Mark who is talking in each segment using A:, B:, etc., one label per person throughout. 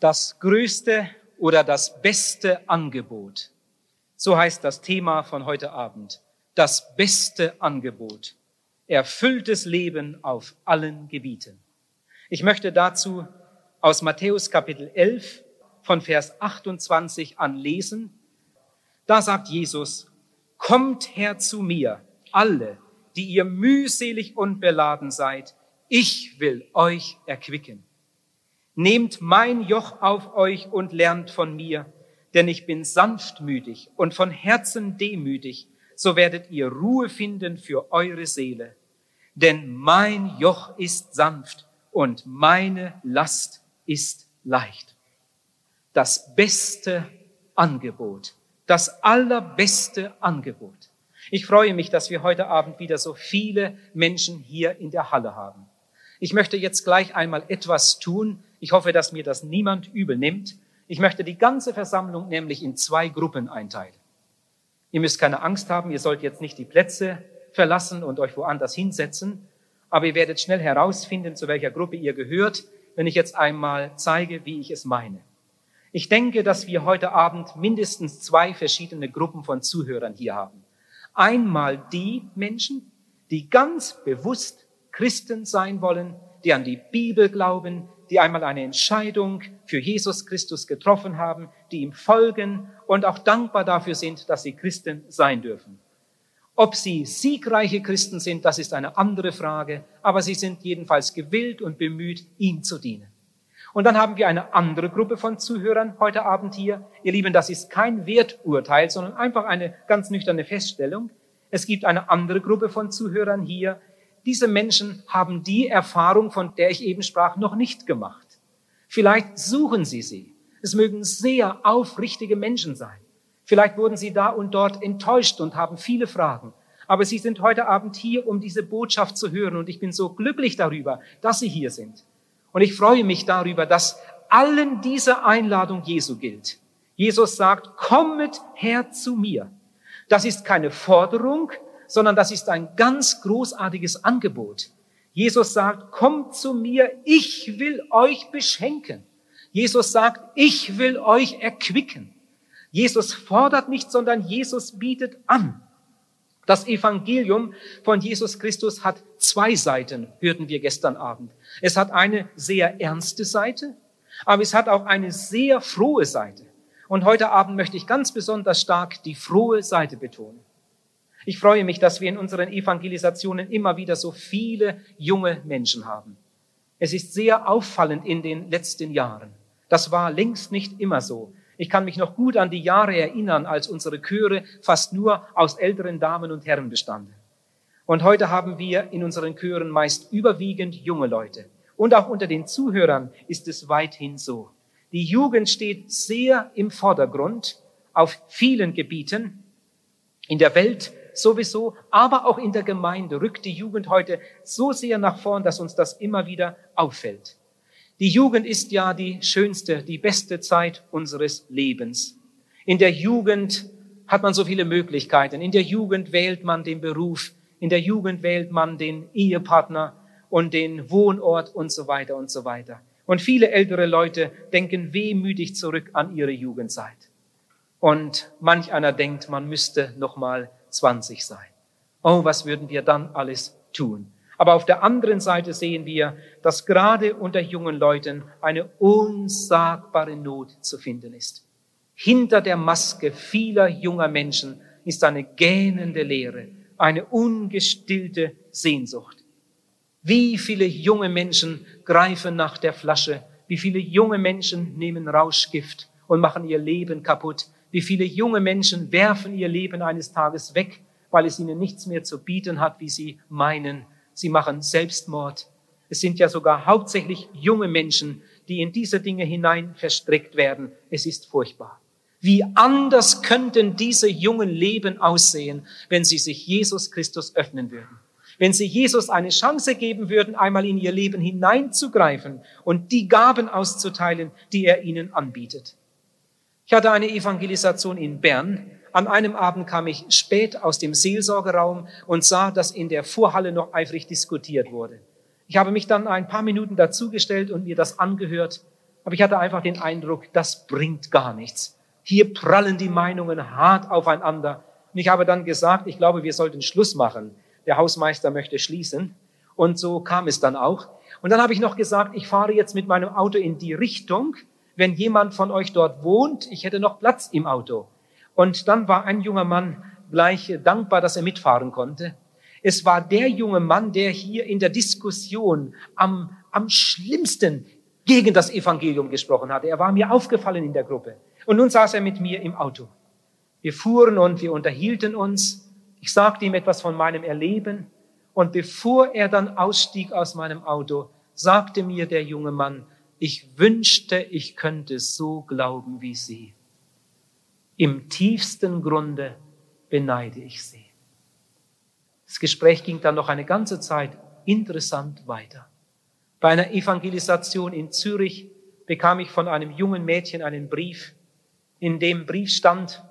A: Das größte oder das beste Angebot. So heißt das Thema von heute Abend. Das beste Angebot. Erfülltes Leben auf allen Gebieten. Ich möchte dazu aus Matthäus Kapitel 11 von Vers 28 an lesen. Da sagt Jesus, kommt her zu mir, alle, die ihr mühselig und beladen seid, ich will euch erquicken. Nehmt mein Joch auf euch und lernt von mir, denn ich bin sanftmütig und von Herzen demütig, so werdet ihr Ruhe finden für eure Seele. Denn mein Joch ist sanft und meine Last ist leicht. Das beste Angebot, das allerbeste Angebot. Ich freue mich, dass wir heute Abend wieder so viele Menschen hier in der Halle haben. Ich möchte jetzt gleich einmal etwas tun, ich hoffe, dass mir das niemand übel nimmt. Ich möchte die ganze Versammlung nämlich in zwei Gruppen einteilen. Ihr müsst keine Angst haben, ihr sollt jetzt nicht die Plätze verlassen und euch woanders hinsetzen, aber ihr werdet schnell herausfinden, zu welcher Gruppe ihr gehört, wenn ich jetzt einmal zeige, wie ich es meine. Ich denke, dass wir heute Abend mindestens zwei verschiedene Gruppen von Zuhörern hier haben. Einmal die Menschen, die ganz bewusst Christen sein wollen, die an die Bibel glauben, die einmal eine Entscheidung für Jesus Christus getroffen haben, die ihm folgen und auch dankbar dafür sind, dass sie Christen sein dürfen. Ob sie siegreiche Christen sind, das ist eine andere Frage, aber sie sind jedenfalls gewillt und bemüht, ihm zu dienen. Und dann haben wir eine andere Gruppe von Zuhörern heute Abend hier. Ihr Lieben, das ist kein Werturteil, sondern einfach eine ganz nüchterne Feststellung. Es gibt eine andere Gruppe von Zuhörern hier, diese Menschen haben die Erfahrung, von der ich eben sprach, noch nicht gemacht. Vielleicht suchen sie sie. Es mögen sehr aufrichtige Menschen sein. Vielleicht wurden sie da und dort enttäuscht und haben viele Fragen. Aber sie sind heute Abend hier, um diese Botschaft zu hören. Und ich bin so glücklich darüber, dass sie hier sind. Und ich freue mich darüber, dass allen diese Einladung Jesu gilt. Jesus sagt, kommet her zu mir. Das ist keine Forderung, sondern das ist ein ganz großartiges Angebot. Jesus sagt, kommt zu mir, ich will euch beschenken. Jesus sagt, ich will euch erquicken. Jesus fordert nicht, sondern Jesus bietet an. Das Evangelium von Jesus Christus hat zwei Seiten, hörten wir gestern Abend. Es hat eine sehr ernste Seite, aber es hat auch eine sehr frohe Seite. Und heute Abend möchte ich ganz besonders stark die frohe Seite betonen. Ich freue mich, dass wir in unseren Evangelisationen immer wieder so viele junge Menschen haben. Es ist sehr auffallend in den letzten Jahren. Das war längst nicht immer so. Ich kann mich noch gut an die Jahre erinnern, als unsere Chöre fast nur aus älteren Damen und Herren bestanden. Und heute haben wir in unseren Chören meist überwiegend junge Leute. Und auch unter den Zuhörern ist es weithin so. Die Jugend steht sehr im Vordergrund auf vielen Gebieten. In der Welt sowieso, aber auch in der Gemeinde rückt die Jugend heute so sehr nach vorn, dass uns das immer wieder auffällt. Die Jugend ist ja die schönste, die beste Zeit unseres Lebens. In der Jugend hat man so viele Möglichkeiten. In der Jugend wählt man den Beruf. In der Jugend wählt man den Ehepartner und den Wohnort und so weiter und so weiter. Und viele ältere Leute denken wehmütig zurück an ihre Jugendzeit. Und manch einer denkt, man müsste noch mal 20 sein. Oh, was würden wir dann alles tun? Aber auf der anderen Seite sehen wir, dass gerade unter jungen Leuten eine unsagbare Not zu finden ist. Hinter der Maske vieler junger Menschen ist eine gähnende Leere, eine ungestillte Sehnsucht. Wie viele junge Menschen greifen nach der Flasche, wie viele junge Menschen nehmen Rauschgift und machen ihr Leben kaputt, wie viele junge Menschen werfen ihr Leben eines Tages weg, weil es ihnen nichts mehr zu bieten hat, wie sie meinen. Sie machen Selbstmord. Es sind ja sogar hauptsächlich junge Menschen, die in diese Dinge hinein verstrickt werden. Es ist furchtbar. Wie anders könnten diese jungen Leben aussehen, wenn sie sich Jesus Christus öffnen würden? Wenn sie Jesus eine Chance geben würden, einmal in ihr Leben hineinzugreifen und die Gaben auszuteilen, die er ihnen anbietet. Ich hatte eine Evangelisation in Bern. An einem Abend kam ich spät aus dem Seelsorgeraum und sah, dass in der Vorhalle noch eifrig diskutiert wurde. Ich habe mich dann ein paar Minuten dazugestellt und mir das angehört Aber ich hatte einfach den Eindruck, das bringt gar nichts. Hier prallen die Meinungen hart aufeinander. Und ich habe dann gesagt, ich glaube, wir sollten Schluss machen. Der Hausmeister möchte schließen. Und so kam es dann auch. Und dann habe ich noch gesagt, ich fahre jetzt mit meinem Auto in die Richtung, wenn jemand von euch dort wohnt, ich hätte noch Platz im Auto. Und dann war ein junger Mann gleich dankbar, dass er mitfahren konnte. Es war der junge Mann, der hier in der Diskussion am, am schlimmsten gegen das Evangelium gesprochen hatte. Er war mir aufgefallen in der Gruppe. Und nun saß er mit mir im Auto. Wir fuhren und wir unterhielten uns. Ich sagte ihm etwas von meinem Erleben. Und bevor er dann ausstieg aus meinem Auto, sagte mir der junge Mann, ich wünschte, ich könnte so glauben wie Sie. Im tiefsten Grunde beneide ich Sie. Das Gespräch ging dann noch eine ganze Zeit interessant weiter. Bei einer Evangelisation in Zürich bekam ich von einem jungen Mädchen einen Brief. In dem Brief stand,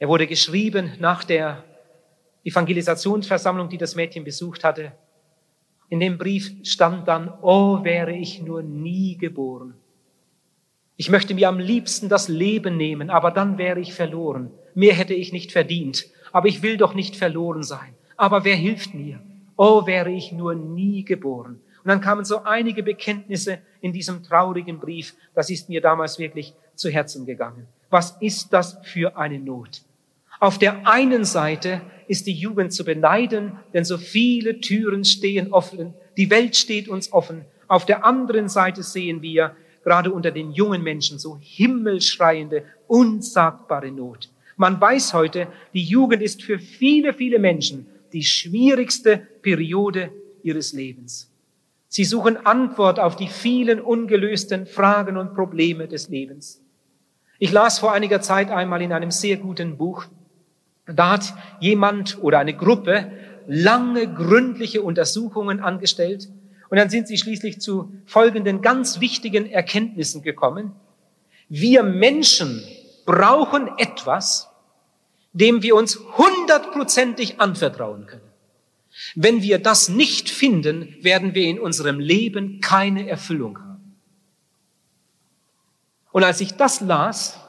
A: er wurde geschrieben nach der Evangelisationsversammlung, die das Mädchen besucht hatte. In dem Brief stand dann, oh, wäre ich nur nie geboren. Ich möchte mir am liebsten das Leben nehmen, aber dann wäre ich verloren. Mehr hätte ich nicht verdient, aber ich will doch nicht verloren sein. Aber wer hilft mir? Oh, wäre ich nur nie geboren. Und dann kamen so einige Bekenntnisse in diesem traurigen Brief. Das ist mir damals wirklich zu Herzen gegangen. Was ist das für eine Not? Auf der einen Seite ist die Jugend zu beneiden, denn so viele Türen stehen offen, die Welt steht uns offen. Auf der anderen Seite sehen wir gerade unter den jungen Menschen so himmelschreiende, unsagbare Not. Man weiß heute, die Jugend ist für viele, viele Menschen die schwierigste Periode ihres Lebens. Sie suchen Antwort auf die vielen ungelösten Fragen und Probleme des Lebens. Ich las vor einiger Zeit einmal in einem sehr guten Buch, da hat jemand oder eine Gruppe lange gründliche Untersuchungen angestellt und dann sind sie schließlich zu folgenden ganz wichtigen Erkenntnissen gekommen. Wir Menschen brauchen etwas, dem wir uns hundertprozentig anvertrauen können. Wenn wir das nicht finden, werden wir in unserem Leben keine Erfüllung haben. Und als ich das las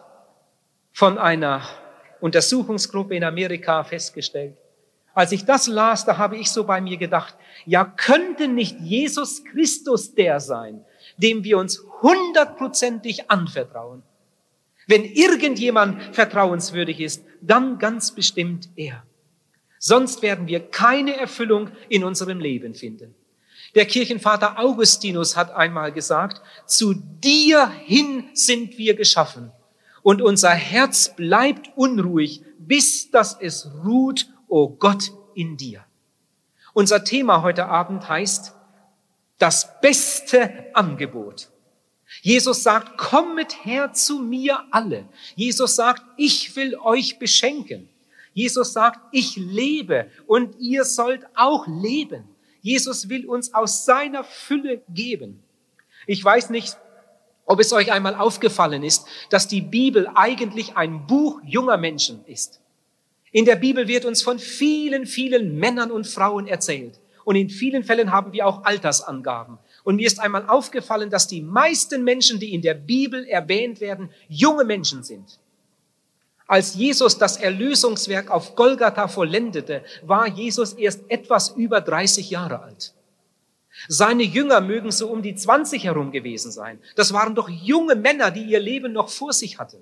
A: von einer Untersuchungsgruppe in Amerika festgestellt. Als ich das las, da habe ich so bei mir gedacht, ja, könnte nicht Jesus Christus der sein, dem wir uns hundertprozentig anvertrauen? Wenn irgendjemand vertrauenswürdig ist, dann ganz bestimmt er. Sonst werden wir keine Erfüllung in unserem Leben finden. Der Kirchenvater Augustinus hat einmal gesagt, zu dir hin sind wir geschaffen und unser Herz bleibt unruhig, bis dass es ruht, o oh Gott, in dir. Unser Thema heute Abend heißt das beste Angebot. Jesus sagt, kommet her zu mir alle. Jesus sagt, ich will euch beschenken. Jesus sagt, ich lebe und ihr sollt auch leben. Jesus will uns aus seiner Fülle geben. Ich weiß nicht, ob es euch einmal aufgefallen ist, dass die Bibel eigentlich ein Buch junger Menschen ist. In der Bibel wird uns von vielen, vielen Männern und Frauen erzählt. Und in vielen Fällen haben wir auch Altersangaben. Und mir ist einmal aufgefallen, dass die meisten Menschen, die in der Bibel erwähnt werden, junge Menschen sind. Als Jesus das Erlösungswerk auf Golgatha vollendete, war Jesus erst etwas über 30 Jahre alt. Seine Jünger mögen so um die 20 herum gewesen sein. Das waren doch junge Männer, die ihr Leben noch vor sich hatten.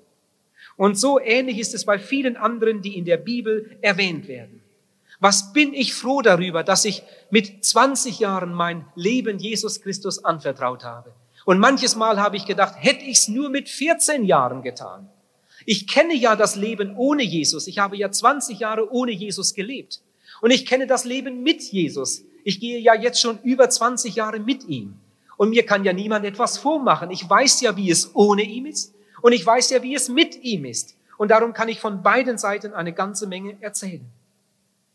A: Und so ähnlich ist es bei vielen anderen, die in der Bibel erwähnt werden. Was bin ich froh darüber, dass ich mit 20 Jahren mein Leben Jesus Christus anvertraut habe. Und manches Mal habe ich gedacht, hätte ich es nur mit 14 Jahren getan. Ich kenne ja das Leben ohne Jesus. Ich habe ja 20 Jahre ohne Jesus gelebt. Und ich kenne das Leben mit Jesus. Ich gehe ja jetzt schon über 20 Jahre mit ihm. Und mir kann ja niemand etwas vormachen. Ich weiß ja, wie es ohne ihm ist. Und ich weiß ja, wie es mit ihm ist. Und darum kann ich von beiden Seiten eine ganze Menge erzählen.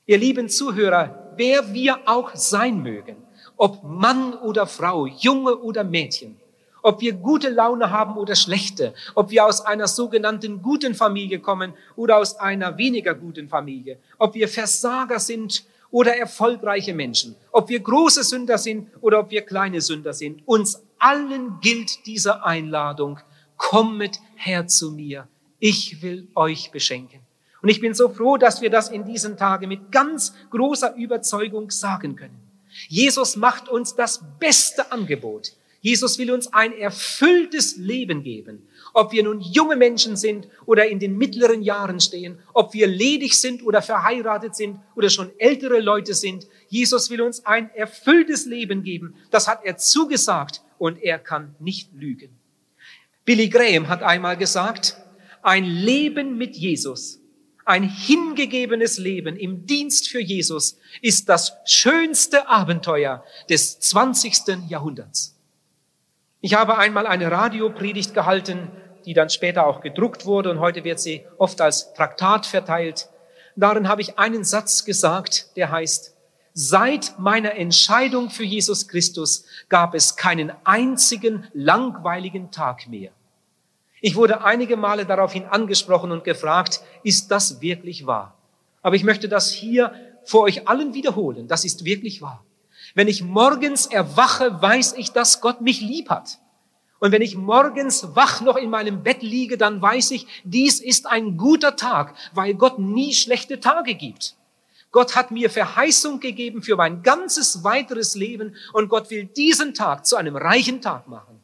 A: Ihr lieben Zuhörer, wer wir auch sein mögen, ob Mann oder Frau, Junge oder Mädchen, ob wir gute Laune haben oder schlechte, ob wir aus einer sogenannten guten Familie kommen oder aus einer weniger guten Familie, ob wir Versager sind oder erfolgreiche Menschen, ob wir große Sünder sind oder ob wir kleine Sünder sind, uns allen gilt diese Einladung, kommet her zu mir, ich will euch beschenken. Und ich bin so froh, dass wir das in diesen Tagen mit ganz großer Überzeugung sagen können. Jesus macht uns das beste Angebot. Jesus will uns ein erfülltes Leben geben. Ob wir nun junge Menschen sind oder in den mittleren Jahren stehen, ob wir ledig sind oder verheiratet sind oder schon ältere Leute sind, Jesus will uns ein erfülltes Leben geben. Das hat er zugesagt und er kann nicht lügen. Billy Graham hat einmal gesagt, ein Leben mit Jesus, ein hingegebenes Leben im Dienst für Jesus ist das schönste Abenteuer des 20. Jahrhunderts. Ich habe einmal eine Radiopredigt gehalten, die dann später auch gedruckt wurde und heute wird sie oft als Traktat verteilt. Darin habe ich einen Satz gesagt, der heißt, Seit meiner Entscheidung für Jesus Christus gab es keinen einzigen langweiligen Tag mehr. Ich wurde einige Male daraufhin angesprochen und gefragt, ist das wirklich wahr? Aber ich möchte das hier vor euch allen wiederholen. Das ist wirklich wahr. Wenn ich morgens erwache, weiß ich, dass Gott mich lieb hat. Und wenn ich morgens wach noch in meinem Bett liege, dann weiß ich, dies ist ein guter Tag, weil Gott nie schlechte Tage gibt. Gott hat mir Verheißung gegeben für mein ganzes weiteres Leben und Gott will diesen Tag zu einem reichen Tag machen.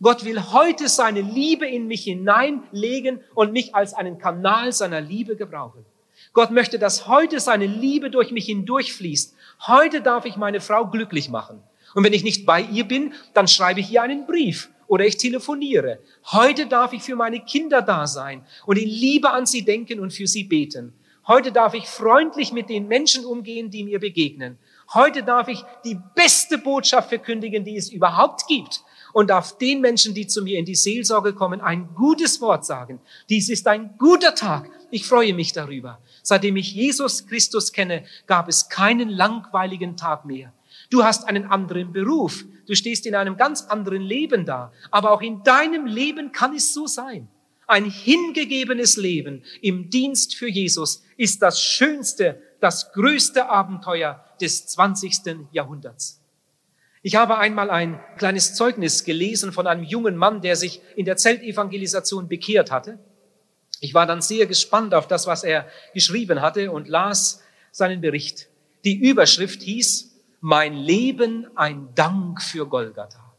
A: Gott will heute seine Liebe in mich hineinlegen und mich als einen Kanal seiner Liebe gebrauchen. Gott möchte, dass heute seine Liebe durch mich hindurchfließt. Heute darf ich meine Frau glücklich machen. Und wenn ich nicht bei ihr bin, dann schreibe ich ihr einen Brief oder ich telefoniere. Heute darf ich für meine Kinder da sein und in Liebe an sie denken und für sie beten. Heute darf ich freundlich mit den Menschen umgehen, die mir begegnen. Heute darf ich die beste Botschaft verkündigen, die es überhaupt gibt. Und darf den Menschen, die zu mir in die Seelsorge kommen, ein gutes Wort sagen. Dies ist ein guter Tag. Ich freue mich darüber. Seitdem ich Jesus Christus kenne, gab es keinen langweiligen Tag mehr. Du hast einen anderen Beruf. Du stehst in einem ganz anderen Leben da. Aber auch in deinem Leben kann es so sein. Ein hingegebenes Leben im Dienst für Jesus ist das schönste, das größte Abenteuer des 20. Jahrhunderts. Ich habe einmal ein kleines Zeugnis gelesen von einem jungen Mann, der sich in der Zeltevangelisation bekehrt hatte. Ich war dann sehr gespannt auf das, was er geschrieben hatte und las seinen Bericht. Die Überschrift hieß, mein Leben ein Dank für Golgatha.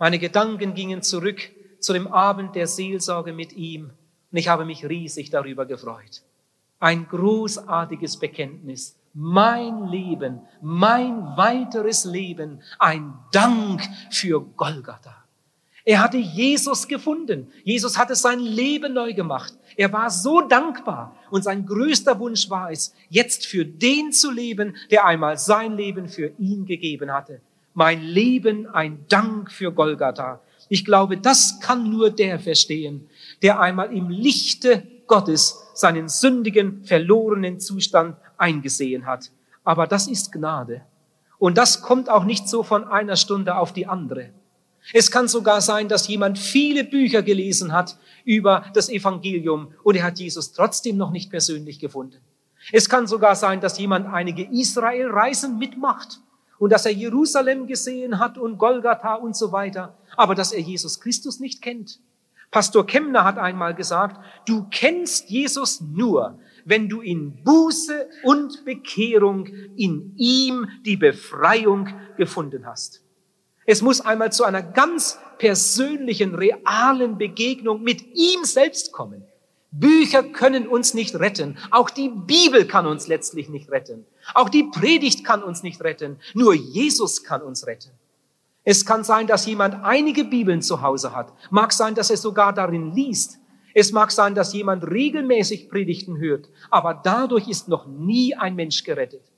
A: Meine Gedanken gingen zurück zu dem Abend der Seelsorge mit ihm und ich habe mich riesig darüber gefreut. Ein großartiges Bekenntnis. Mein Leben, mein weiteres Leben, ein Dank für Golgatha. Er hatte Jesus gefunden. Jesus hatte sein Leben neu gemacht. Er war so dankbar und sein größter Wunsch war es, jetzt für den zu leben, der einmal sein Leben für ihn gegeben hatte. Mein Leben ein Dank für Golgatha. Ich glaube, das kann nur der verstehen, der einmal im Lichte Gottes seinen sündigen, verlorenen Zustand eingesehen hat. Aber das ist Gnade. Und das kommt auch nicht so von einer Stunde auf die andere. Es kann sogar sein, dass jemand viele Bücher gelesen hat über das Evangelium und er hat Jesus trotzdem noch nicht persönlich gefunden. Es kann sogar sein, dass jemand einige Israel-Reisen mitmacht und dass er Jerusalem gesehen hat und Golgatha und so weiter, aber dass er Jesus Christus nicht kennt. Pastor Kemner hat einmal gesagt, du kennst Jesus nur, wenn du in Buße und Bekehrung in ihm die Befreiung gefunden hast. Es muss einmal zu einer ganz persönlichen, realen Begegnung mit ihm selbst kommen. Bücher können uns nicht retten. Auch die Bibel kann uns letztlich nicht retten. Auch die Predigt kann uns nicht retten. Nur Jesus kann uns retten. Es kann sein, dass jemand einige Bibeln zu Hause hat. Mag sein, dass er sogar darin liest. Es mag sein, dass jemand regelmäßig Predigten hört. Aber dadurch ist noch nie ein Mensch gerettet.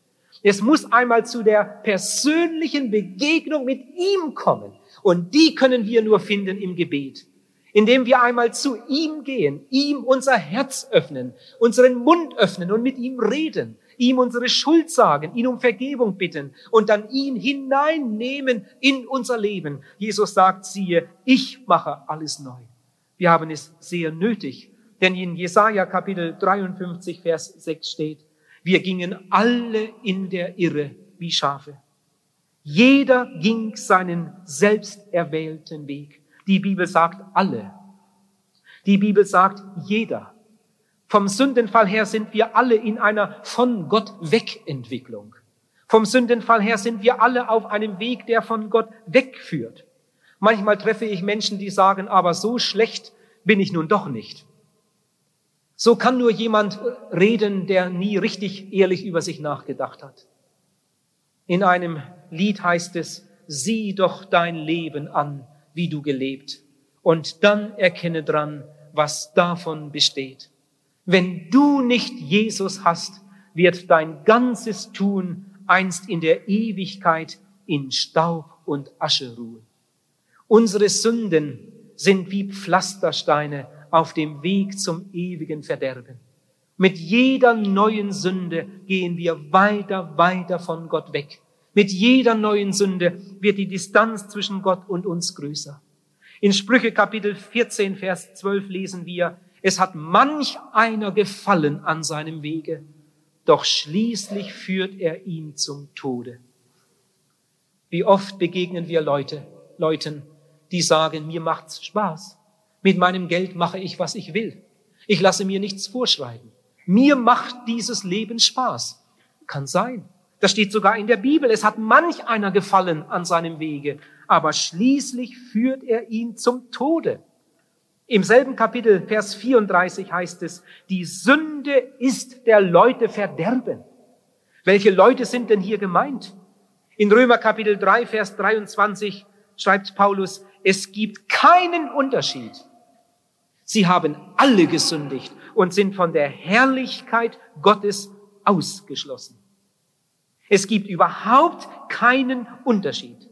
A: Es muss einmal zu der persönlichen Begegnung mit ihm kommen. Und die können wir nur finden im Gebet indem wir einmal zu ihm gehen, ihm unser Herz öffnen, unseren Mund öffnen und mit ihm reden, ihm unsere Schuld sagen, ihn um Vergebung bitten und dann ihn hineinnehmen in unser Leben. Jesus sagt, siehe, ich mache alles neu. Wir haben es sehr nötig, denn in Jesaja Kapitel 53, Vers 6 steht, wir gingen alle in der Irre wie Schafe. Jeder ging seinen selbsterwählten Weg. Die Bibel sagt alle. Die Bibel sagt jeder. Vom Sündenfall her sind wir alle in einer von Gott Wegentwicklung. Vom Sündenfall her sind wir alle auf einem Weg, der von Gott wegführt. Manchmal treffe ich Menschen, die sagen, aber so schlecht bin ich nun doch nicht. So kann nur jemand reden, der nie richtig ehrlich über sich nachgedacht hat. In einem Lied heißt es, sieh doch dein Leben an, wie du gelebt, und dann erkenne dran, was davon besteht. Wenn du nicht Jesus hast, wird dein ganzes Tun einst in der Ewigkeit in Staub und Asche ruhen. Unsere Sünden sind wie Pflastersteine auf dem Weg zum ewigen Verderben. Mit jeder neuen Sünde gehen wir weiter, weiter von Gott weg. Mit jeder neuen Sünde wird die Distanz zwischen Gott und uns größer. In Sprüche Kapitel 14, Vers 12 lesen wir, es hat manch einer gefallen an seinem Wege, doch schließlich führt er ihn zum Tode. Wie oft begegnen wir Leute, Leuten, die sagen, mir macht's Spaß. Mit meinem Geld mache ich, was ich will. Ich lasse mir nichts vorschreiben. Mir macht dieses Leben Spaß. Kann sein. Das steht sogar in der Bibel. Es hat manch einer gefallen an seinem Wege, aber schließlich führt er ihn zum Tode. Im selben Kapitel, Vers 34 heißt es, die Sünde ist der Leute Verderben. Welche Leute sind denn hier gemeint? In Römer Kapitel 3, Vers 23 schreibt Paulus, es gibt keinen Unterschied. Sie haben alle gesündigt und sind von der Herrlichkeit Gottes ausgeschlossen. Es gibt überhaupt keinen Unterschied.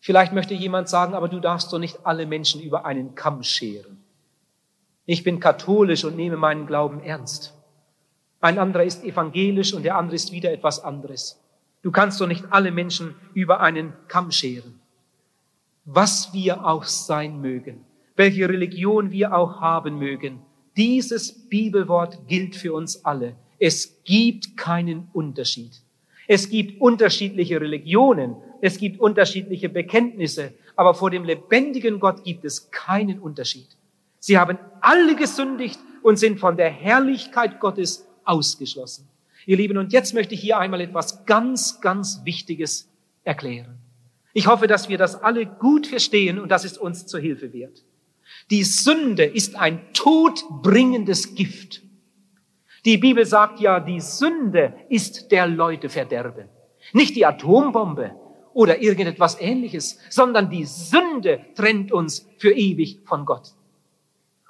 A: Vielleicht möchte jemand sagen, aber du darfst doch nicht alle Menschen über einen Kamm scheren. Ich bin katholisch und nehme meinen Glauben ernst. Ein anderer ist evangelisch und der andere ist wieder etwas anderes. Du kannst doch nicht alle Menschen über einen Kamm scheren. Was wir auch sein mögen, welche Religion wir auch haben mögen, dieses Bibelwort gilt für uns alle. Es gibt keinen Unterschied. Es gibt unterschiedliche Religionen, es gibt unterschiedliche Bekenntnisse, aber vor dem lebendigen Gott gibt es keinen Unterschied. Sie haben alle gesündigt und sind von der Herrlichkeit Gottes ausgeschlossen. Ihr Lieben, und jetzt möchte ich hier einmal etwas ganz, ganz Wichtiges erklären. Ich hoffe, dass wir das alle gut verstehen und dass es uns zur Hilfe wird. Die Sünde ist ein todbringendes Gift. Die Bibel sagt ja, die Sünde ist der Leute Verderben. Nicht die Atombombe oder irgendetwas ähnliches, sondern die Sünde trennt uns für ewig von Gott.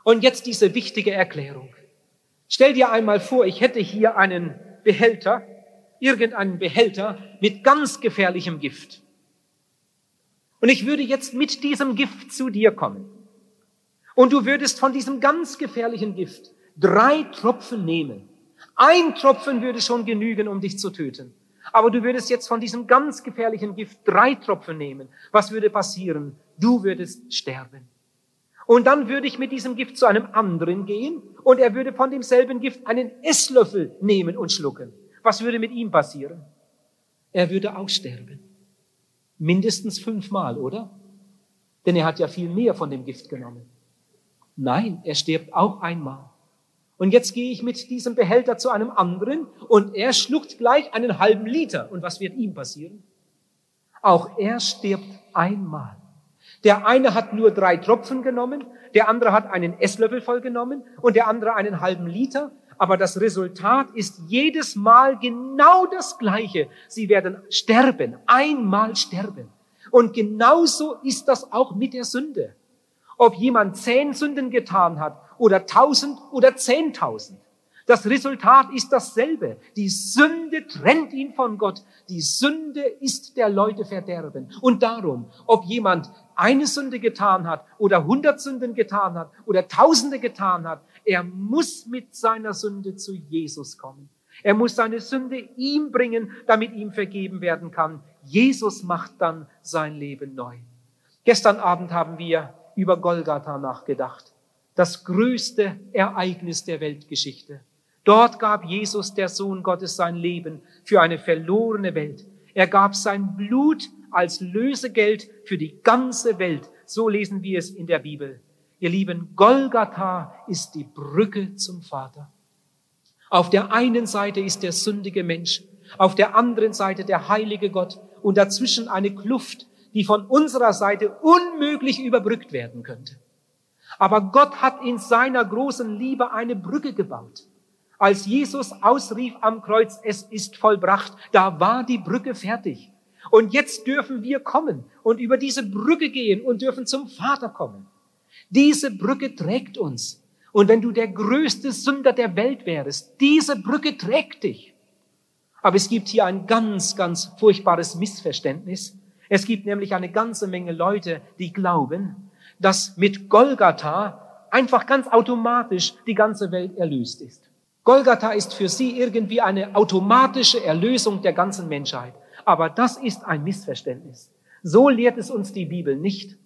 A: Und jetzt diese wichtige Erklärung. Stell dir einmal vor, ich hätte hier einen Behälter, irgendeinen Behälter mit ganz gefährlichem Gift. Und ich würde jetzt mit diesem Gift zu dir kommen. Und du würdest von diesem ganz gefährlichen Gift drei Tropfen nehmen. Ein Tropfen würde schon genügen, um dich zu töten. Aber du würdest jetzt von diesem ganz gefährlichen Gift drei Tropfen nehmen. Was würde passieren? Du würdest sterben. Und dann würde ich mit diesem Gift zu einem anderen gehen und er würde von demselben Gift einen Esslöffel nehmen und schlucken. Was würde mit ihm passieren? Er würde auch sterben. Mindestens fünfmal, oder? Denn er hat ja viel mehr von dem Gift genommen. Nein, er stirbt auch einmal. Und jetzt gehe ich mit diesem Behälter zu einem anderen und er schluckt gleich einen halben Liter. Und was wird ihm passieren? Auch er stirbt einmal. Der eine hat nur drei Tropfen genommen, der andere hat einen Esslöffel voll genommen und der andere einen halben Liter. Aber das Resultat ist jedes Mal genau das gleiche. Sie werden sterben, einmal sterben. Und genauso ist das auch mit der Sünde. Ob jemand zehn Sünden getan hat oder tausend oder zehntausend. Das Resultat ist dasselbe. Die Sünde trennt ihn von Gott. Die Sünde ist der Leute Verderben. Und darum, ob jemand eine Sünde getan hat oder hundert Sünden getan hat oder tausende getan hat, er muss mit seiner Sünde zu Jesus kommen. Er muss seine Sünde ihm bringen, damit ihm vergeben werden kann. Jesus macht dann sein Leben neu. Gestern Abend haben wir über Golgatha nachgedacht. Das größte Ereignis der Weltgeschichte. Dort gab Jesus, der Sohn Gottes, sein Leben für eine verlorene Welt. Er gab sein Blut als Lösegeld für die ganze Welt. So lesen wir es in der Bibel. Ihr Lieben, Golgatha ist die Brücke zum Vater. Auf der einen Seite ist der sündige Mensch, auf der anderen Seite der heilige Gott und dazwischen eine Kluft, die von unserer Seite unmöglich überbrückt werden könnte. Aber Gott hat in seiner großen Liebe eine Brücke gebaut. Als Jesus ausrief am Kreuz, es ist vollbracht, da war die Brücke fertig. Und jetzt dürfen wir kommen und über diese Brücke gehen und dürfen zum Vater kommen. Diese Brücke trägt uns. Und wenn du der größte Sünder der Welt wärst, diese Brücke trägt dich. Aber es gibt hier ein ganz, ganz furchtbares Missverständnis. Es gibt nämlich eine ganze Menge Leute, die glauben, dass mit Golgatha einfach ganz automatisch die ganze Welt erlöst ist. Golgatha ist für sie irgendwie eine automatische Erlösung der ganzen Menschheit. Aber das ist ein Missverständnis. So lehrt es uns die Bibel nicht.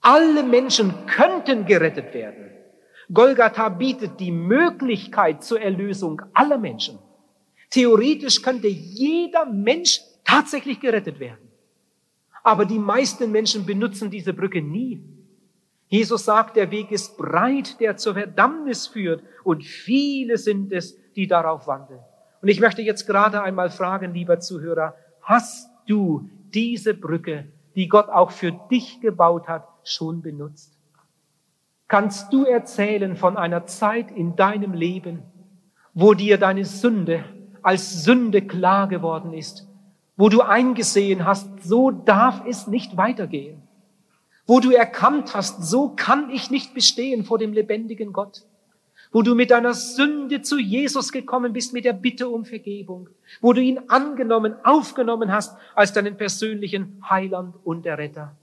A: Alle Menschen könnten gerettet werden. Golgatha bietet die Möglichkeit zur Erlösung aller Menschen. Theoretisch könnte jeder Mensch tatsächlich gerettet werden. Aber die meisten Menschen benutzen diese Brücke nie. Jesus sagt, der Weg ist breit, der zur Verdammnis führt, und viele sind es, die darauf wandeln. Und ich möchte jetzt gerade einmal fragen, lieber Zuhörer, hast du diese Brücke, die Gott auch für dich gebaut hat, schon benutzt? Kannst du erzählen von einer Zeit in deinem Leben, wo dir deine Sünde als Sünde klar geworden ist, wo du eingesehen hast, so darf es nicht weitergehen, wo du erkannt hast, so kann ich nicht bestehen vor dem lebendigen Gott, wo du mit deiner Sünde zu Jesus gekommen bist mit der Bitte um Vergebung, wo du ihn angenommen, aufgenommen hast als deinen persönlichen Heiland und Erretter.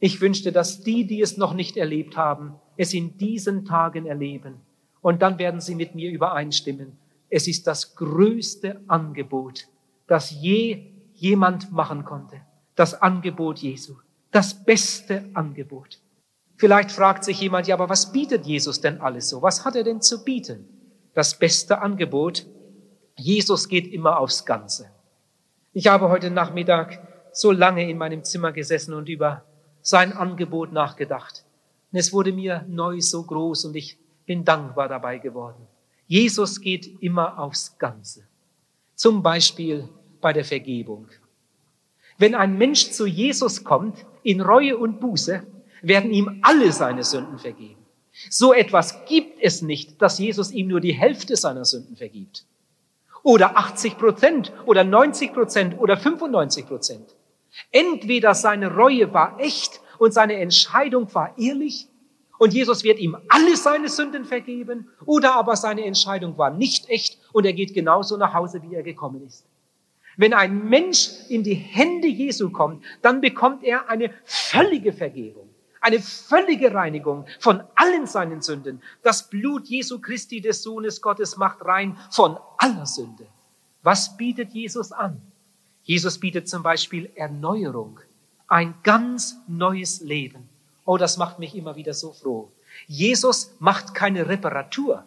A: Ich wünschte, dass die, die es noch nicht erlebt haben, es in diesen Tagen erleben. Und dann werden sie mit mir übereinstimmen. Es ist das größte Angebot, das je jemand machen konnte. Das Angebot Jesu. Das beste Angebot. Vielleicht fragt sich jemand, ja, aber was bietet Jesus denn alles so? Was hat er denn zu bieten? Das beste Angebot. Jesus geht immer aufs Ganze. Ich habe heute Nachmittag so lange in meinem Zimmer gesessen und über sein Angebot nachgedacht. Und es wurde mir neu so groß und ich bin dankbar dabei geworden. Jesus geht immer aufs Ganze. Zum Beispiel bei der Vergebung. Wenn ein Mensch zu Jesus kommt, in Reue und Buße, werden ihm alle seine Sünden vergeben. So etwas gibt es nicht, dass Jesus ihm nur die Hälfte seiner Sünden vergibt. Oder 80 Prozent oder 90 Prozent oder 95 Prozent. Entweder seine Reue war echt und seine Entscheidung war ehrlich und Jesus wird ihm alle seine Sünden vergeben, oder aber seine Entscheidung war nicht echt und er geht genauso nach Hause, wie er gekommen ist. Wenn ein Mensch in die Hände Jesu kommt, dann bekommt er eine völlige Vergebung, eine völlige Reinigung von allen seinen Sünden. Das Blut Jesu Christi des Sohnes Gottes macht rein von aller Sünde. Was bietet Jesus an? Jesus bietet zum Beispiel Erneuerung, ein ganz neues Leben. Oh, das macht mich immer wieder so froh. Jesus macht keine Reparatur.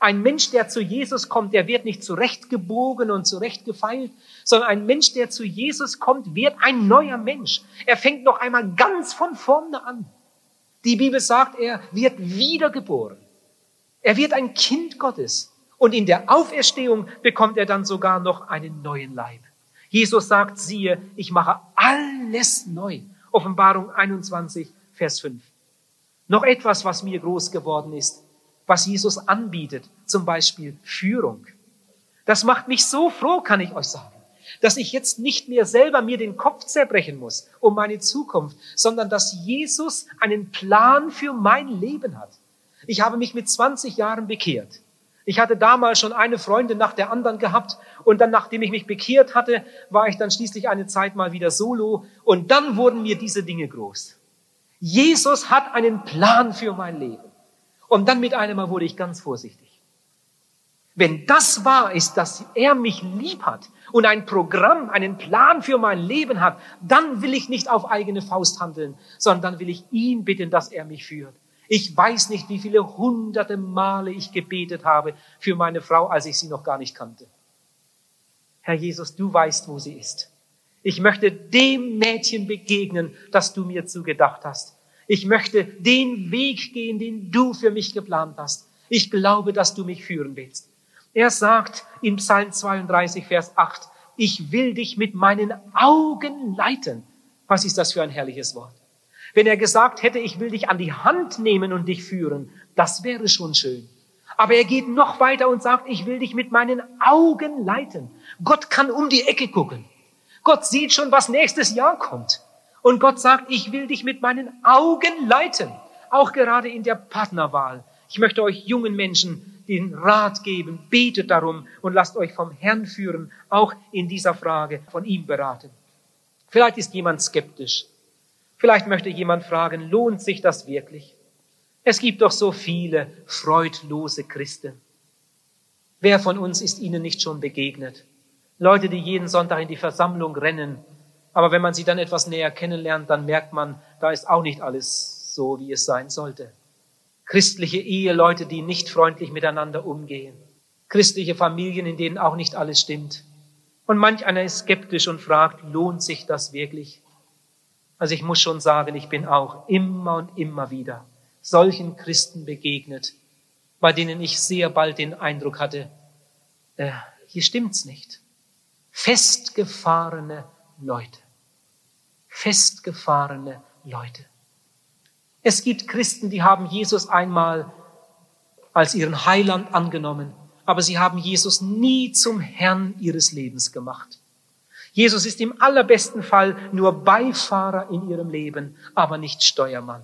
A: Ein Mensch, der zu Jesus kommt, der wird nicht zurechtgebogen und zurechtgefeilt, sondern ein Mensch, der zu Jesus kommt, wird ein neuer Mensch. Er fängt noch einmal ganz von vorne an. Die Bibel sagt, er wird wiedergeboren. Er wird ein Kind Gottes. Und in der Auferstehung bekommt er dann sogar noch einen neuen Leib. Jesus sagt, siehe, ich mache alles neu. Offenbarung 21, Vers 5. Noch etwas, was mir groß geworden ist, was Jesus anbietet, zum Beispiel Führung. Das macht mich so froh, kann ich euch sagen, dass ich jetzt nicht mehr selber mir den Kopf zerbrechen muss um meine Zukunft, sondern dass Jesus einen Plan für mein Leben hat. Ich habe mich mit 20 Jahren bekehrt. Ich hatte damals schon eine Freundin nach der anderen gehabt und dann, nachdem ich mich bekehrt hatte, war ich dann schließlich eine Zeit mal wieder solo und dann wurden mir diese Dinge groß. Jesus hat einen Plan für mein Leben. Und dann mit einem Mal wurde ich ganz vorsichtig. Wenn das wahr ist, dass er mich lieb hat und ein Programm, einen Plan für mein Leben hat, dann will ich nicht auf eigene Faust handeln, sondern dann will ich ihn bitten, dass er mich führt. Ich weiß nicht, wie viele hunderte Male ich gebetet habe für meine Frau, als ich sie noch gar nicht kannte. Herr Jesus, du weißt, wo sie ist. Ich möchte dem Mädchen begegnen, das du mir zugedacht hast. Ich möchte den Weg gehen, den du für mich geplant hast. Ich glaube, dass du mich führen willst. Er sagt in Psalm 32, Vers 8, ich will dich mit meinen Augen leiten. Was ist das für ein herrliches Wort? Wenn er gesagt hätte, ich will dich an die Hand nehmen und dich führen, das wäre schon schön. Aber er geht noch weiter und sagt, ich will dich mit meinen Augen leiten. Gott kann um die Ecke gucken. Gott sieht schon, was nächstes Jahr kommt. Und Gott sagt, ich will dich mit meinen Augen leiten. Auch gerade in der Partnerwahl. Ich möchte euch jungen Menschen den Rat geben, betet darum und lasst euch vom Herrn führen, auch in dieser Frage von ihm beraten. Vielleicht ist jemand skeptisch. Vielleicht möchte jemand fragen, lohnt sich das wirklich? Es gibt doch so viele freudlose Christen. Wer von uns ist ihnen nicht schon begegnet? Leute, die jeden Sonntag in die Versammlung rennen, aber wenn man sie dann etwas näher kennenlernt, dann merkt man, da ist auch nicht alles so, wie es sein sollte. Christliche Eheleute, die nicht freundlich miteinander umgehen. Christliche Familien, in denen auch nicht alles stimmt. Und manch einer ist skeptisch und fragt, lohnt sich das wirklich? Also ich muss schon sagen, ich bin auch immer und immer wieder solchen Christen begegnet, bei denen ich sehr bald den Eindruck hatte, äh, hier stimmt's nicht. Festgefahrene Leute festgefahrene Leute. Es gibt Christen, die haben Jesus einmal als ihren Heiland angenommen, aber sie haben Jesus nie zum Herrn ihres Lebens gemacht. Jesus ist im allerbesten Fall nur Beifahrer in ihrem Leben, aber nicht Steuermann.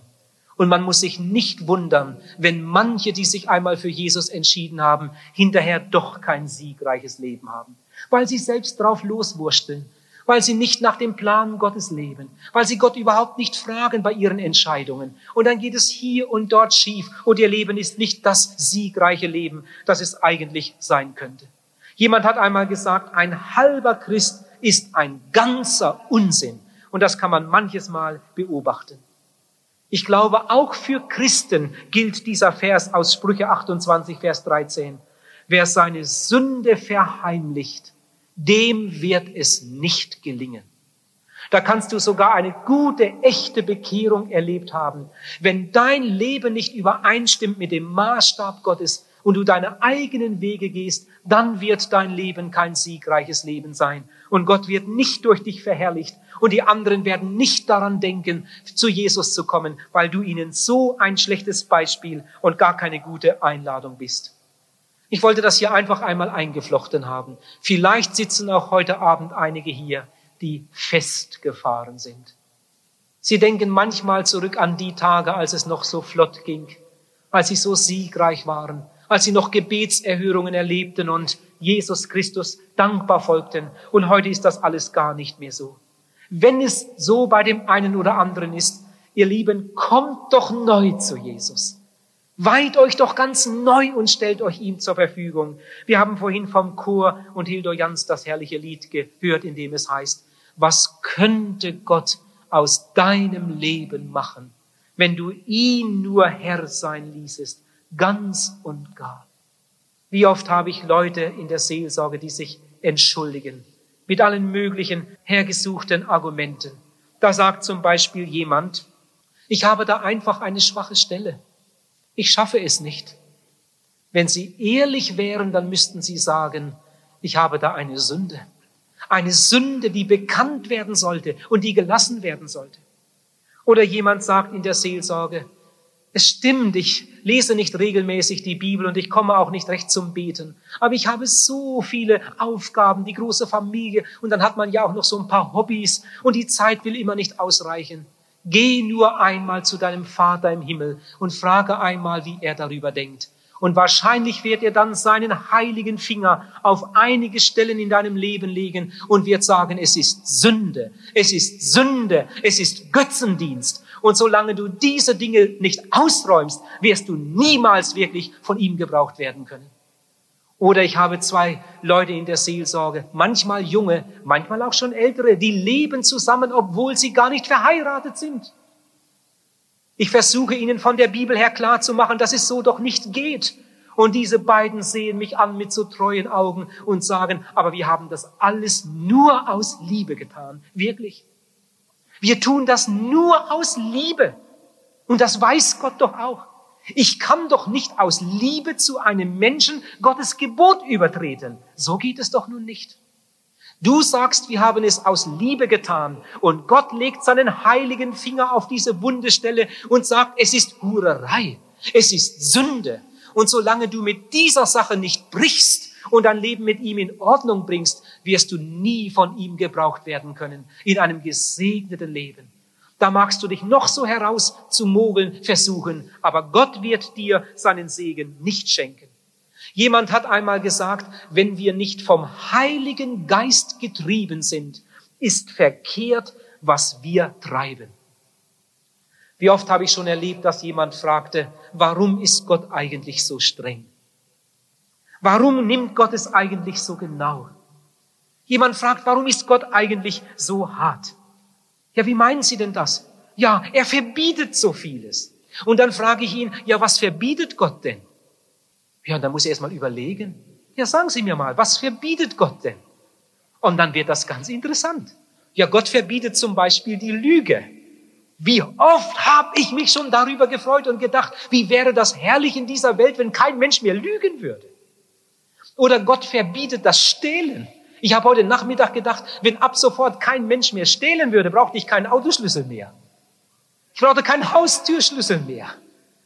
A: Und man muss sich nicht wundern, wenn manche, die sich einmal für Jesus entschieden haben, hinterher doch kein siegreiches Leben haben, weil sie selbst drauf loswursteln, weil sie nicht nach dem Plan Gottes leben, weil sie Gott überhaupt nicht fragen bei ihren Entscheidungen. Und dann geht es hier und dort schief und ihr Leben ist nicht das siegreiche Leben, das es eigentlich sein könnte. Jemand hat einmal gesagt, ein halber Christ ist ein ganzer Unsinn. Und das kann man manches Mal beobachten. Ich glaube, auch für Christen gilt dieser Vers aus Sprüche 28, Vers 13. Wer seine Sünde verheimlicht, dem wird es nicht gelingen. Da kannst du sogar eine gute, echte Bekehrung erlebt haben. Wenn dein Leben nicht übereinstimmt mit dem Maßstab Gottes und du deine eigenen Wege gehst, dann wird dein Leben kein siegreiches Leben sein. Und Gott wird nicht durch dich verherrlicht und die anderen werden nicht daran denken, zu Jesus zu kommen, weil du ihnen so ein schlechtes Beispiel und gar keine gute Einladung bist. Ich wollte das hier einfach einmal eingeflochten haben. Vielleicht sitzen auch heute Abend einige hier, die festgefahren sind. Sie denken manchmal zurück an die Tage, als es noch so flott ging, als sie so siegreich waren, als sie noch Gebetserhörungen erlebten und Jesus Christus dankbar folgten. Und heute ist das alles gar nicht mehr so. Wenn es so bei dem einen oder anderen ist, ihr Lieben, kommt doch neu zu Jesus. Weiht euch doch ganz neu und stellt euch ihm zur Verfügung. Wir haben vorhin vom Chor und Hildur Jans das herrliche Lied gehört, in dem es heißt, was könnte Gott aus deinem Leben machen, wenn du ihn nur Herr sein ließest, ganz und gar. Wie oft habe ich Leute in der Seelsorge, die sich entschuldigen mit allen möglichen hergesuchten Argumenten. Da sagt zum Beispiel jemand, ich habe da einfach eine schwache Stelle ich schaffe es nicht. Wenn Sie ehrlich wären, dann müssten Sie sagen, ich habe da eine Sünde. Eine Sünde, die bekannt werden sollte und die gelassen werden sollte. Oder jemand sagt in der Seelsorge, es stimmt, ich lese nicht regelmäßig die Bibel und ich komme auch nicht recht zum Beten. Aber ich habe so viele Aufgaben, die große Familie und dann hat man ja auch noch so ein paar Hobbys und die Zeit will immer nicht ausreichen. Geh nur einmal zu deinem Vater im Himmel und frage einmal, wie er darüber denkt. Und wahrscheinlich wird er dann seinen heiligen Finger auf einige Stellen in deinem Leben legen und wird sagen, es ist Sünde, es ist Sünde, es ist Götzendienst. Und solange du diese Dinge nicht ausräumst, wirst du niemals wirklich von ihm gebraucht werden können. Oder ich habe zwei Leute in der Seelsorge, manchmal junge, manchmal auch schon ältere, die leben zusammen, obwohl sie gar nicht verheiratet sind. Ich versuche ihnen von der Bibel her klar zu machen, dass es so doch nicht geht. Und diese beiden sehen mich an mit so treuen Augen und sagen, aber wir haben das alles nur aus Liebe getan. Wirklich. Wir tun das nur aus Liebe. Und das weiß Gott doch auch. Ich kann doch nicht aus Liebe zu einem Menschen Gottes Gebot übertreten. So geht es doch nun nicht. Du sagst, wir haben es aus Liebe getan und Gott legt seinen heiligen Finger auf diese Wundestelle und sagt, es ist Hurerei, es ist Sünde. Und solange du mit dieser Sache nicht brichst und dein Leben mit ihm in Ordnung bringst, wirst du nie von ihm gebraucht werden können in einem gesegneten Leben. Da magst du dich noch so herauszumogeln versuchen, aber Gott wird dir seinen Segen nicht schenken. Jemand hat einmal gesagt, wenn wir nicht vom Heiligen Geist getrieben sind, ist verkehrt, was wir treiben. Wie oft habe ich schon erlebt, dass jemand fragte, warum ist Gott eigentlich so streng? Warum nimmt Gott es eigentlich so genau? Jemand fragt, warum ist Gott eigentlich so hart? Ja, wie meinen Sie denn das? Ja, er verbietet so vieles. Und dann frage ich ihn, ja, was verbietet Gott denn? Ja, und dann muss er erst mal überlegen. Ja, sagen Sie mir mal, was verbietet Gott denn? Und dann wird das ganz interessant. Ja, Gott verbietet zum Beispiel die Lüge. Wie oft habe ich mich schon darüber gefreut und gedacht, wie wäre das herrlich in dieser Welt, wenn kein Mensch mehr lügen würde. Oder Gott verbietet das Stehlen. Ich habe heute Nachmittag gedacht, wenn ab sofort kein Mensch mehr stehlen würde, brauchte ich keinen Autoschlüssel mehr. Ich brauchte keinen Haustürschlüssel mehr.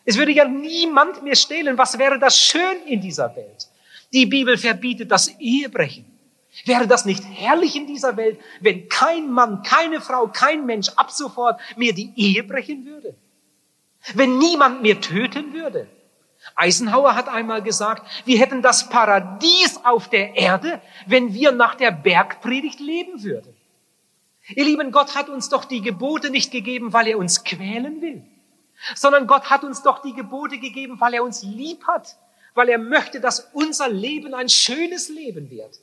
A: Es würde ja niemand mehr stehlen. Was wäre das schön in dieser Welt? Die Bibel verbietet das Ehebrechen. Wäre das nicht herrlich in dieser Welt, wenn kein Mann, keine Frau, kein Mensch ab sofort mehr die Ehe brechen würde? Wenn niemand mehr töten würde? Eisenhower hat einmal gesagt, wir hätten das Paradies auf der Erde, wenn wir nach der Bergpredigt leben würden. Ihr lieben, Gott hat uns doch die Gebote nicht gegeben, weil er uns quälen will, sondern Gott hat uns doch die Gebote gegeben, weil er uns lieb hat, weil er möchte, dass unser Leben ein schönes Leben wird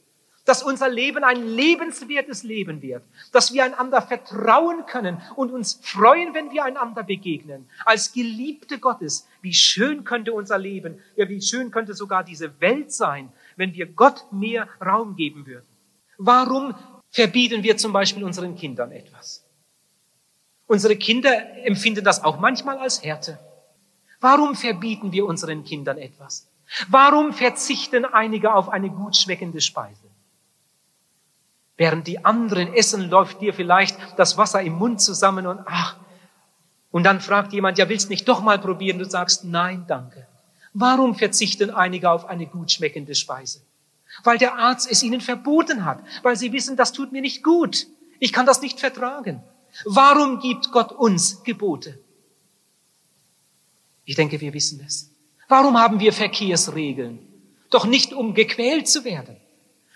A: dass unser Leben ein lebenswertes Leben wird, dass wir einander vertrauen können und uns freuen, wenn wir einander begegnen. Als Geliebte Gottes, wie schön könnte unser Leben, ja, wie schön könnte sogar diese Welt sein, wenn wir Gott mehr Raum geben würden. Warum verbieten wir zum Beispiel unseren Kindern etwas? Unsere Kinder empfinden das auch manchmal als Härte. Warum verbieten wir unseren Kindern etwas? Warum verzichten einige auf eine gut schmeckende Speise? Während die anderen essen, läuft dir vielleicht das Wasser im Mund zusammen und ach, und dann fragt jemand, ja, willst nicht doch mal probieren? Du sagst, nein, danke. Warum verzichten einige auf eine gut schmeckende Speise? Weil der Arzt es ihnen verboten hat, weil sie wissen, das tut mir nicht gut. Ich kann das nicht vertragen. Warum gibt Gott uns Gebote? Ich denke, wir wissen es. Warum haben wir Verkehrsregeln? Doch nicht, um gequält zu werden.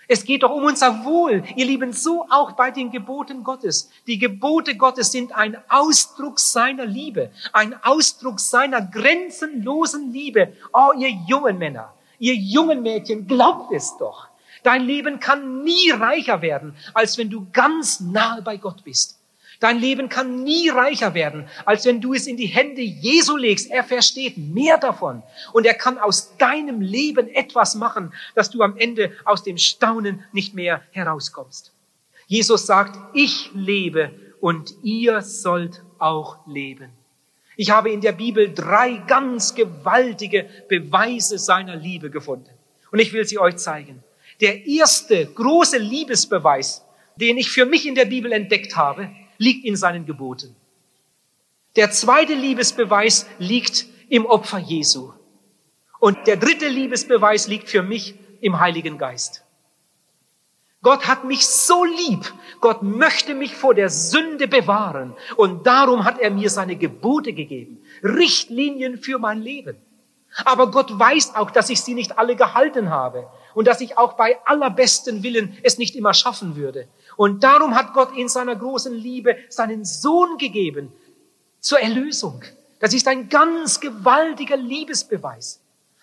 A: Es geht doch um unser Wohl. Ihr Lieben, so auch bei den Geboten Gottes. Die Gebote Gottes sind ein Ausdruck seiner Liebe, ein Ausdruck seiner grenzenlosen Liebe. Oh, ihr jungen Männer, ihr jungen Mädchen, glaubt es doch. Dein Leben kann nie reicher werden, als wenn du ganz nahe bei Gott bist. Dein Leben kann nie reicher werden, als wenn du es in die Hände Jesu legst. Er versteht mehr davon. Und er kann aus deinem Leben etwas machen, dass du am Ende aus dem Staunen nicht mehr herauskommst. Jesus sagt, ich lebe und ihr sollt auch leben. Ich habe in der Bibel drei ganz gewaltige Beweise seiner Liebe gefunden. Und ich will sie euch zeigen. Der erste große Liebesbeweis, den ich für mich in der Bibel entdeckt habe, liegt in seinen Geboten. Der zweite Liebesbeweis liegt im Opfer Jesu. Und der dritte Liebesbeweis liegt für mich im Heiligen Geist. Gott hat mich so lieb. Gott möchte mich vor der Sünde bewahren. Und darum hat er mir seine Gebote gegeben. Richtlinien für mein Leben. Aber Gott weiß auch, dass ich sie nicht alle gehalten habe und dass ich auch bei allerbesten Willen es nicht immer schaffen würde. Und darum hat Gott in seiner großen Liebe seinen Sohn gegeben zur Erlösung. Das ist ein ganz gewaltiger Liebesbeweis.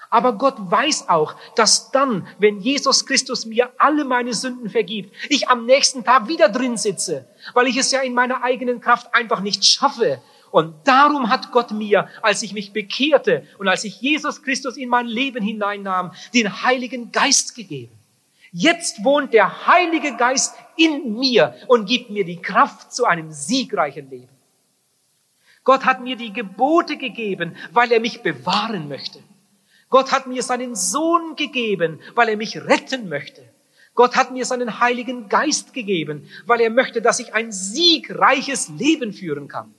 A: Aber Gott weiß auch, dass dann, wenn Jesus Christus mir alle meine Sünden vergibt, ich am nächsten Tag wieder drin sitze, weil ich es ja in meiner eigenen Kraft einfach nicht schaffe Und darum hat Gott mir, als ich mich bekehrte und als ich Jesus Christus in mein Leben hineinnahm, den Heiligen Geist gegeben. Jetzt wohnt der Heilige Geist in mir und gibt mir die Kraft zu einem siegreichen Leben. Gott hat mir die Gebote gegeben, weil er mich bewahren möchte. Gott hat mir seinen Sohn gegeben, weil er mich retten möchte. Gott hat mir seinen Heiligen Geist gegeben, weil er möchte, dass ich ein siegreiches Leben führen kann.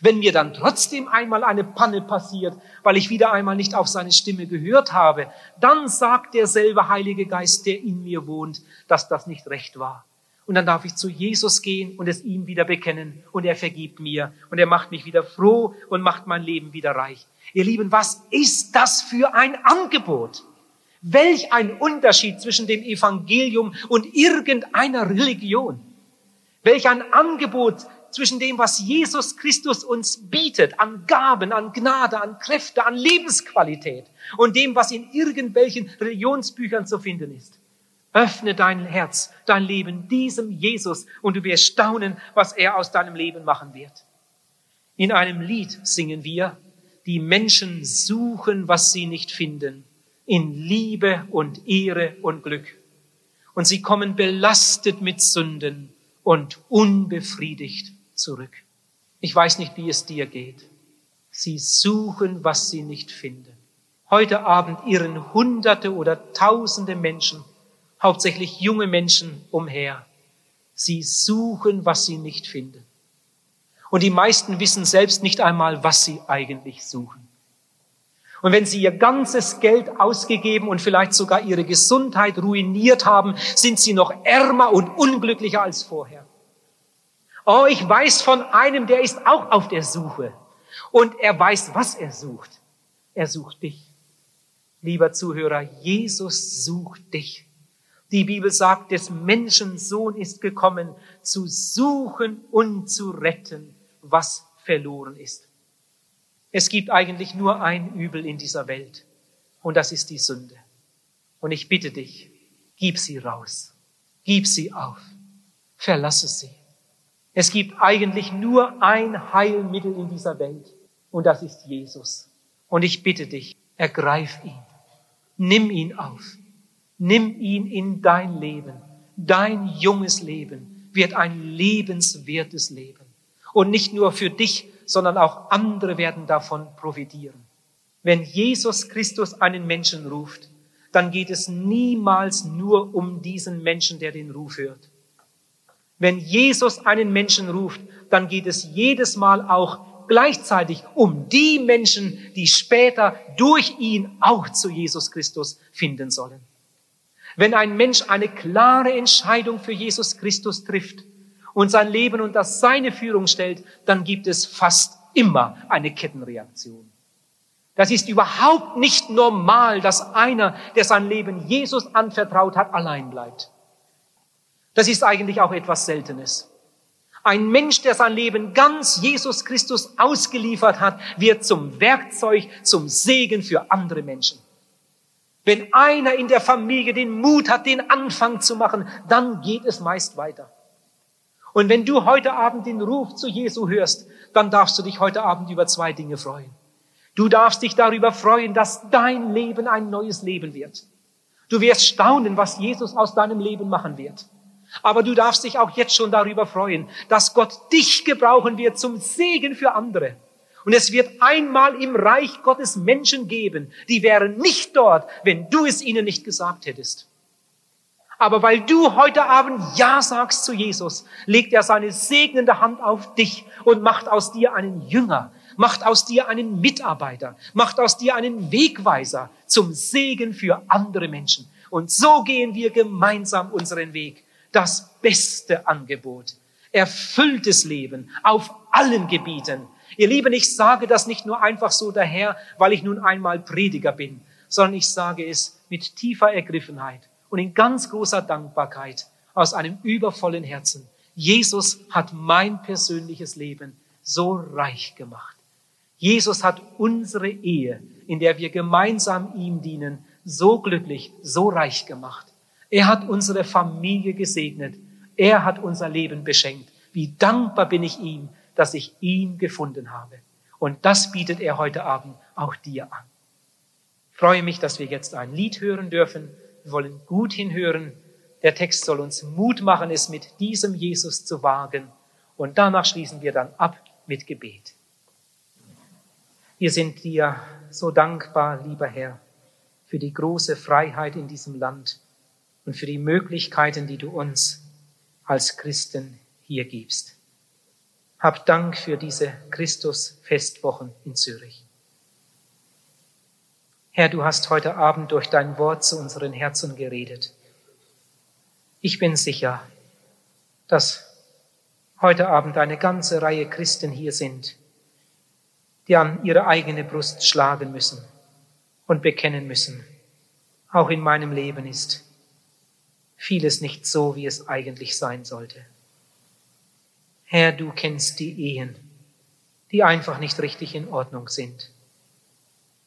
A: Wenn mir dann trotzdem einmal eine Panne passiert, weil ich wieder einmal nicht auf seine Stimme gehört habe, dann sagt derselbe Heilige Geist, der in mir wohnt, dass das nicht recht war. Und dann darf ich zu Jesus gehen und es ihm wieder bekennen und er vergibt mir und er macht mich wieder froh und macht mein Leben wieder reich. Ihr Lieben, was ist das für ein Angebot? Welch ein Unterschied zwischen dem Evangelium und irgendeiner Religion. Welch ein Angebot zwischen dem, was Jesus Christus uns bietet, an Gaben, an Gnade, an Kräfte, an Lebensqualität und dem, was in irgendwelchen Religionsbüchern zu finden ist. Öffne dein Herz, dein Leben diesem Jesus und du wirst staunen, was er aus deinem Leben machen wird. In einem Lied singen wir, die Menschen suchen, was sie nicht finden, in Liebe und Ehre und Glück. Und sie kommen belastet mit Sünden und unbefriedigt zurück. Ich weiß nicht, wie es dir geht. Sie suchen, was sie nicht finden. Heute Abend irren Hunderte oder Tausende Menschen, hauptsächlich junge Menschen, umher. Sie suchen, was sie nicht finden. Und die meisten wissen selbst nicht einmal, was sie eigentlich suchen. Und wenn sie ihr ganzes Geld ausgegeben und vielleicht sogar ihre Gesundheit ruiniert haben, sind sie noch ärmer und unglücklicher als vorher. Oh, ich weiß von einem, der ist auch auf der Suche. Und er weiß, was er sucht. Er sucht dich. Lieber Zuhörer, Jesus sucht dich. Die Bibel sagt, des Menschen Sohn ist gekommen, zu suchen und zu retten, was verloren ist. Es gibt eigentlich nur ein Übel in dieser Welt, und das ist die Sünde. Und ich bitte dich, gib sie raus, gib sie auf, verlasse sie. Es gibt eigentlich nur ein Heilmittel in dieser Welt und das ist Jesus. Und ich bitte dich, ergreif ihn, nimm ihn auf, nimm ihn in dein Leben. Dein junges Leben wird ein lebenswertes Leben. Und nicht nur für dich, sondern auch andere werden davon profitieren. Wenn Jesus Christus einen Menschen ruft, dann geht es niemals nur um diesen Menschen, der den Ruf hört. Wenn Jesus einen Menschen ruft, dann geht es jedes Mal auch gleichzeitig um die Menschen, die später durch ihn auch zu Jesus Christus finden sollen. Wenn ein Mensch eine klare Entscheidung für Jesus Christus trifft und sein Leben unter seine Führung stellt, dann gibt es fast immer eine Kettenreaktion. Das ist überhaupt nicht normal, dass einer, der sein Leben Jesus anvertraut hat, allein bleibt. Das ist eigentlich auch etwas Seltenes. Ein Mensch, der sein Leben ganz Jesus Christus ausgeliefert hat, wird zum Werkzeug, zum Segen für andere Menschen. Wenn einer in der Familie den Mut hat, den Anfang zu machen, dann geht es meist weiter. Und wenn du heute Abend den Ruf zu Jesu hörst, dann darfst du dich heute Abend über zwei Dinge freuen. Du darfst dich darüber freuen, dass dein Leben ein neues Leben wird. Du wirst staunen, was Jesus aus deinem Leben machen wird. Aber du darfst dich auch jetzt schon darüber freuen, dass Gott dich gebrauchen wird zum Segen für andere. Und es wird einmal im Reich Gottes Menschen geben, die wären nicht dort, wenn du es ihnen nicht gesagt hättest. Aber weil du heute Abend Ja sagst zu Jesus, legt er seine segnende Hand auf dich und macht aus dir einen Jünger, macht aus dir einen Mitarbeiter, macht aus dir einen Wegweiser zum Segen für andere Menschen. Und so gehen wir gemeinsam unseren Weg das beste Angebot. Erfülltes Leben auf allen Gebieten. Ihr Lieben, ich sage das nicht nur einfach so daher, weil ich nun einmal Prediger bin, sondern ich sage es mit tiefer Ergriffenheit und in ganz großer Dankbarkeit aus einem übervollen Herzen. Jesus hat mein persönliches Leben so reich gemacht. Jesus hat unsere Ehe, in der wir gemeinsam ihm dienen, so glücklich, so reich gemacht. Er hat unsere Familie gesegnet. Er hat unser Leben beschenkt. Wie dankbar bin ich ihm dass ich ihn gefunden habe. Und das bietet er heute Abend auch dir an. Ich freue mich, dass wir jetzt ein Lied hören dürfen. Wir wollen gut hinhören. Der Text soll uns Mut machen, es mit diesem Jesus zu wagen. Und danach schließen wir dann ab mit Gebet. Wir sind dir so dankbar, lieber Herr, für die große Freiheit in diesem Land und für die Möglichkeiten, die du uns als Christen hier gibst. Hab Dank für diese Christus-Festwochen in Zürich. Herr, du hast heute Abend durch dein Wort zu unseren Herzen geredet. Ich bin sicher, dass heute Abend eine ganze Reihe Christen hier sind, die an ihre eigene Brust schlagen müssen und bekennen müssen. Auch in meinem Leben ist vieles nicht so, wie es eigentlich sein sollte. Herr, du kennst die Ehen, die einfach nicht richtig in Ordnung sind,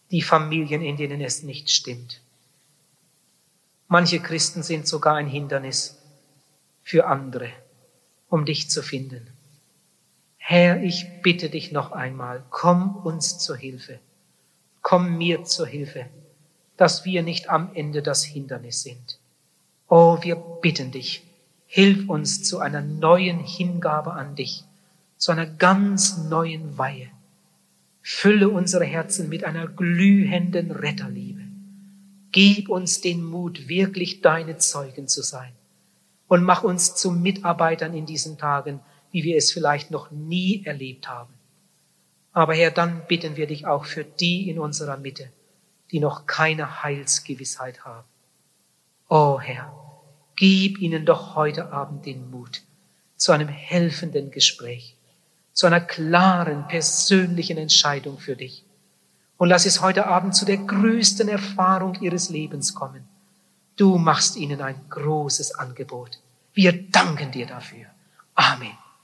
A: die Familien, in denen es nicht stimmt. Manche Christen sind sogar ein Hindernis für andere, um dich zu finden. Herr, ich bitte dich noch einmal, komm uns zur Hilfe, komm mir zur Hilfe, dass wir nicht am Ende das Hindernis sind. Oh, wir bitten dich, Hilf uns zu einer neuen Hingabe an dich, zu einer ganz neuen Weihe. Fülle unsere Herzen mit einer glühenden Retterliebe. Gib uns den Mut, wirklich deine Zeugen zu sein. Und mach uns zu Mitarbeitern in diesen Tagen, wie wir es vielleicht noch nie erlebt haben. Aber Herr, dann bitten wir dich auch für die in unserer Mitte, die noch keine Heilsgewissheit haben. Oh Herr, Gib ihnen doch heute Abend den Mut zu einem helfenden Gespräch, zu einer klaren persönlichen Entscheidung für dich. Und lass es heute Abend zu der größten Erfahrung ihres Lebens kommen. Du machst ihnen ein großes Angebot. Wir danken dir dafür. Amen.